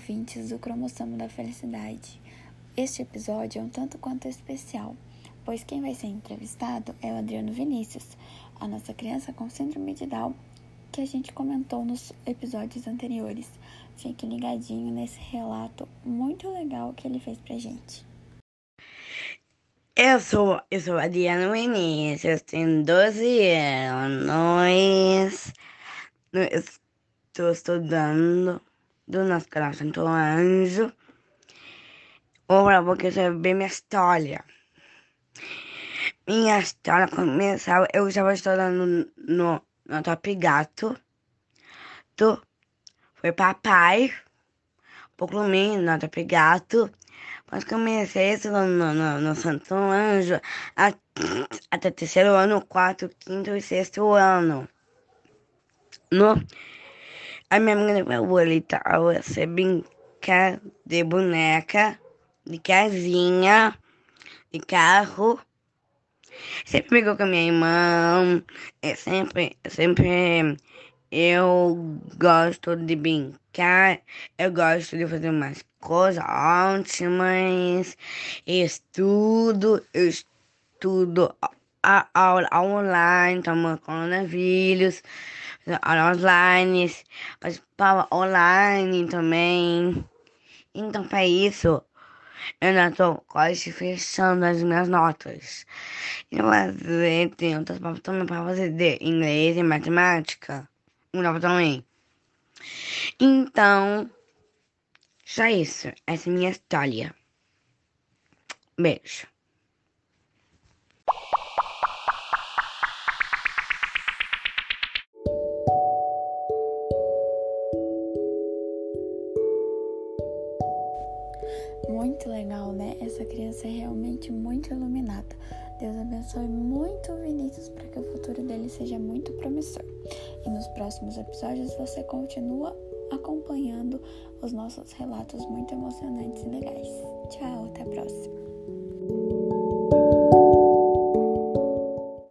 ouvintes do Cromossomo da Felicidade. Este episódio é um tanto quanto especial, pois quem vai ser entrevistado é o Adriano Vinícius, a nossa criança com síndrome de Down, que a gente comentou nos episódios anteriores. Fique ligadinho nesse relato muito legal que ele fez pra gente. Eu sou, eu sou Adriano Vinícius, tenho 12 anos. Estou estudando do nosso canal Santo Anjo. Vou querer saber minha história. Minha história começava, eu estava estudando no, no Top Gato. Tu foi papai, pouco mim, no Top Gato. Mas comecei estudando no, no, no Santo Anjo a, até terceiro ano, quarto, quinto e sexto ano. No a minha mãe favorita é você brincar de boneca, de casinha, de carro. Sempre brigou com minha irmã. É sempre, sempre eu gosto de brincar. Eu gosto de fazer umas coisas ótimas. Estudo, eu estudo a aula online, tomo coronavírus online, participava online também. Então, para isso, eu ainda estou quase fechando as minhas notas. E fazer, tem outras provas também para fazer de inglês e matemática. Uma também. Então, só isso. Essa é a minha história. Beijo. Muito legal, né? Essa criança é realmente muito iluminada. Deus abençoe muito o Vinícius para que o futuro dele seja muito promissor. E nos próximos episódios você continua acompanhando os nossos relatos muito emocionantes e legais. Tchau, até a próxima.